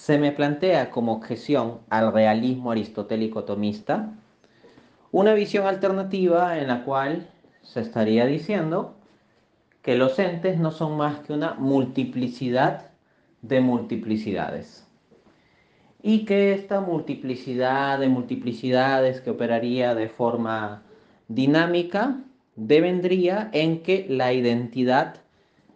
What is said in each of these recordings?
se me plantea como objeción al realismo aristotélico tomista una visión alternativa en la cual se estaría diciendo que los entes no son más que una multiplicidad de multiplicidades y que esta multiplicidad de multiplicidades que operaría de forma dinámica devendría en que la identidad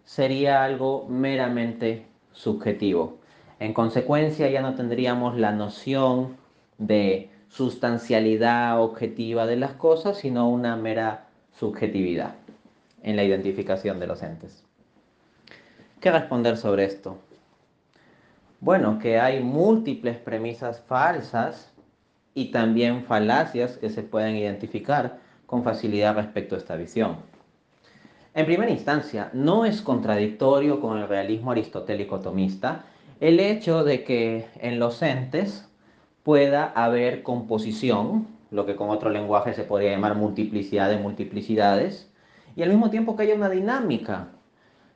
sería algo meramente subjetivo. En consecuencia, ya no tendríamos la noción de sustancialidad objetiva de las cosas, sino una mera subjetividad en la identificación de los entes. ¿Qué responder sobre esto? Bueno, que hay múltiples premisas falsas y también falacias que se pueden identificar con facilidad respecto a esta visión. En primera instancia, no es contradictorio con el realismo aristotélico tomista el hecho de que en los entes pueda haber composición, lo que con otro lenguaje se podría llamar multiplicidad de multiplicidades, y al mismo tiempo que haya una dinámica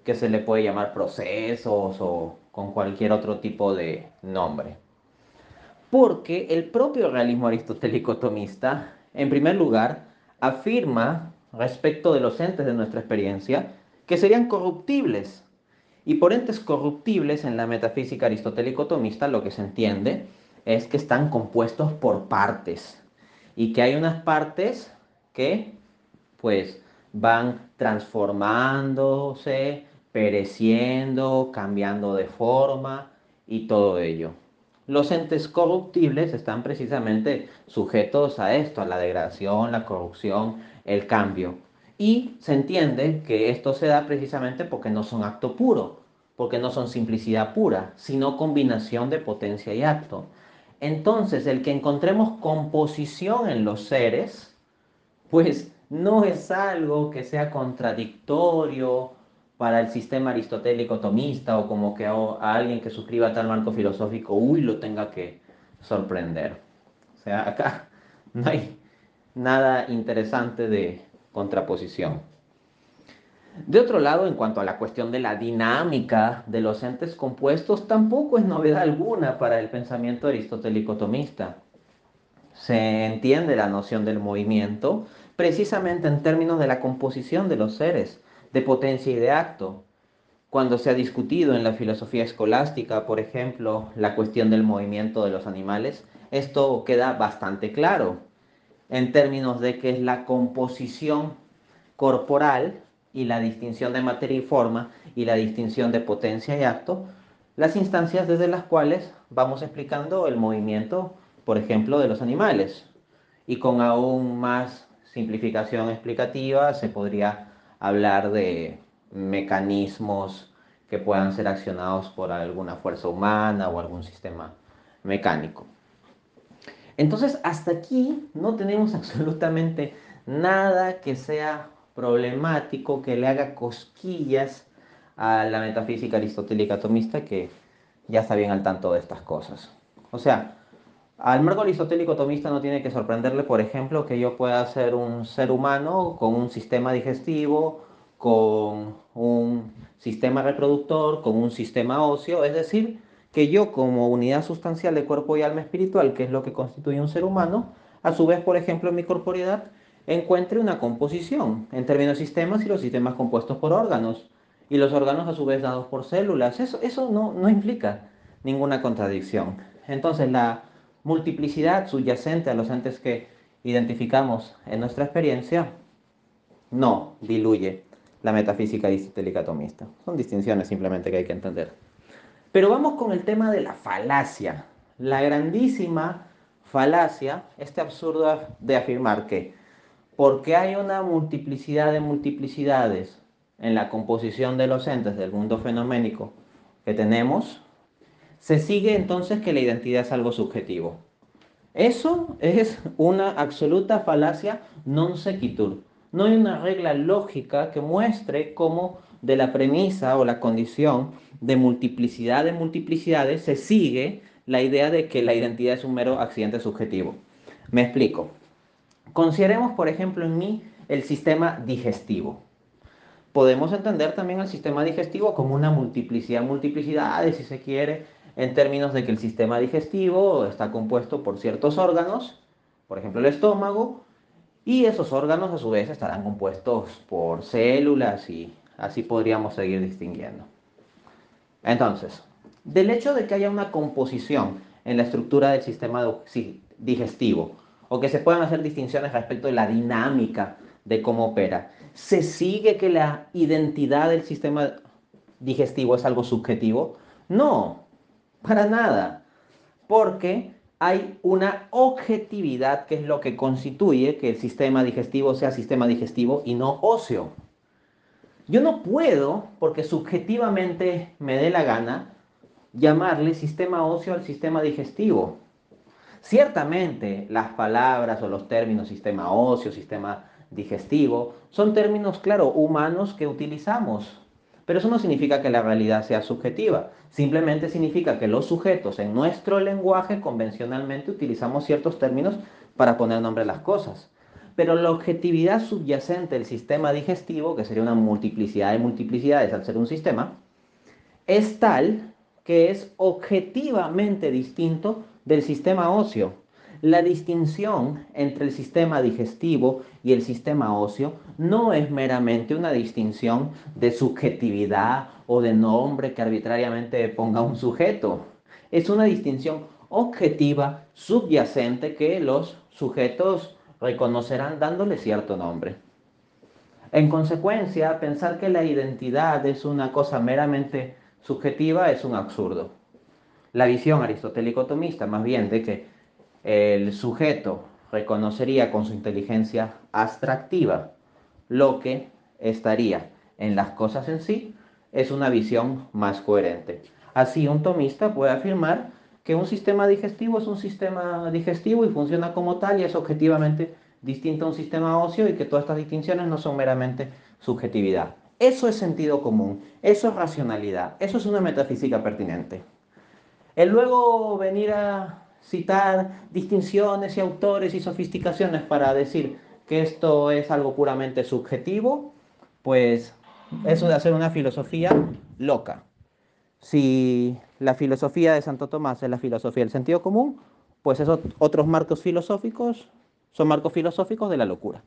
que se le puede llamar procesos o con cualquier otro tipo de nombre. Porque el propio realismo aristotélico tomista, en primer lugar, afirma respecto de los entes de nuestra experiencia que serían corruptibles. Y por entes corruptibles en la metafísica aristotélico-tomista lo que se entiende es que están compuestos por partes y que hay unas partes que pues van transformándose, pereciendo, cambiando de forma y todo ello. Los entes corruptibles están precisamente sujetos a esto, a la degradación, la corrupción, el cambio. Y se entiende que esto se da precisamente porque no son acto puro, porque no son simplicidad pura, sino combinación de potencia y acto. Entonces, el que encontremos composición en los seres, pues no es algo que sea contradictorio para el sistema aristotélico tomista o como que a, alguien que suscriba tal marco filosófico, uy, lo tenga que sorprender. O sea, acá no hay nada interesante de contraposición. De otro lado, en cuanto a la cuestión de la dinámica de los entes compuestos, tampoco es novedad alguna para el pensamiento aristotélico tomista. Se entiende la noción del movimiento precisamente en términos de la composición de los seres de potencia y de acto. Cuando se ha discutido en la filosofía escolástica, por ejemplo, la cuestión del movimiento de los animales, esto queda bastante claro en términos de que es la composición corporal y la distinción de materia y forma y la distinción de potencia y acto, las instancias desde las cuales vamos explicando el movimiento, por ejemplo, de los animales. Y con aún más simplificación explicativa se podría hablar de mecanismos que puedan ser accionados por alguna fuerza humana o algún sistema mecánico. Entonces, hasta aquí no tenemos absolutamente nada que sea problemático, que le haga cosquillas a la metafísica aristotélica atomista que ya está bien al tanto de estas cosas. O sea, al marco aristotélico tomista no tiene que sorprenderle, por ejemplo, que yo pueda ser un ser humano con un sistema digestivo, con un sistema reproductor, con un sistema óseo, es decir, que yo como unidad sustancial de cuerpo y alma espiritual, que es lo que constituye un ser humano, a su vez, por ejemplo, en mi corporeidad, encuentre una composición en términos de sistemas y los sistemas compuestos por órganos, y los órganos a su vez dados por células. Eso, eso no, no implica ninguna contradicción. Entonces, la multiplicidad subyacente a los entes que identificamos en nuestra experiencia no diluye la metafísica aristotélica. Son distinciones simplemente que hay que entender. Pero vamos con el tema de la falacia. La grandísima falacia, este absurdo de afirmar que porque hay una multiplicidad de multiplicidades en la composición de los entes del mundo fenoménico que tenemos, se sigue entonces que la identidad es algo subjetivo. Eso es una absoluta falacia non sequitur. No hay una regla lógica que muestre cómo de la premisa o la condición de multiplicidad de multiplicidades se sigue la idea de que la identidad es un mero accidente subjetivo. Me explico. Consideremos, por ejemplo, en mí el sistema digestivo podemos entender también el sistema digestivo como una multiplicidad, multiplicidades, si se quiere, en términos de que el sistema digestivo está compuesto por ciertos órganos, por ejemplo el estómago, y esos órganos a su vez estarán compuestos por células y así podríamos seguir distinguiendo. Entonces, del hecho de que haya una composición en la estructura del sistema digestivo o que se puedan hacer distinciones respecto de la dinámica de cómo opera, ¿se sigue que la identidad del sistema digestivo es algo subjetivo? No, para nada, porque hay una objetividad que es lo que constituye que el sistema digestivo sea sistema digestivo y no óseo. Yo no puedo, porque subjetivamente me dé la gana, llamarle sistema óseo al sistema digestivo. Ciertamente las palabras o los términos sistema óseo, sistema digestivo, son términos, claro, humanos que utilizamos. Pero eso no significa que la realidad sea subjetiva. Simplemente significa que los sujetos en nuestro lenguaje convencionalmente utilizamos ciertos términos para poner nombre a las cosas. Pero la objetividad subyacente del sistema digestivo, que sería una multiplicidad de multiplicidades al ser un sistema, es tal que es objetivamente distinto del sistema óseo. La distinción entre el sistema digestivo y el sistema óseo no es meramente una distinción de subjetividad o de nombre que arbitrariamente ponga un sujeto. Es una distinción objetiva subyacente que los sujetos reconocerán dándole cierto nombre. En consecuencia, pensar que la identidad es una cosa meramente subjetiva es un absurdo. La visión aristotélico-tomista, más bien, de que el sujeto reconocería con su inteligencia abstractiva lo que estaría en las cosas en sí, es una visión más coherente. Así, un tomista puede afirmar que un sistema digestivo es un sistema digestivo y funciona como tal y es objetivamente distinto a un sistema óseo y que todas estas distinciones no son meramente subjetividad. Eso es sentido común, eso es racionalidad, eso es una metafísica pertinente. El luego venir a citar distinciones y autores y sofisticaciones para decir que esto es algo puramente subjetivo, pues eso de hacer una filosofía loca. Si la filosofía de Santo Tomás es la filosofía del sentido común, pues esos otros marcos filosóficos son marcos filosóficos de la locura.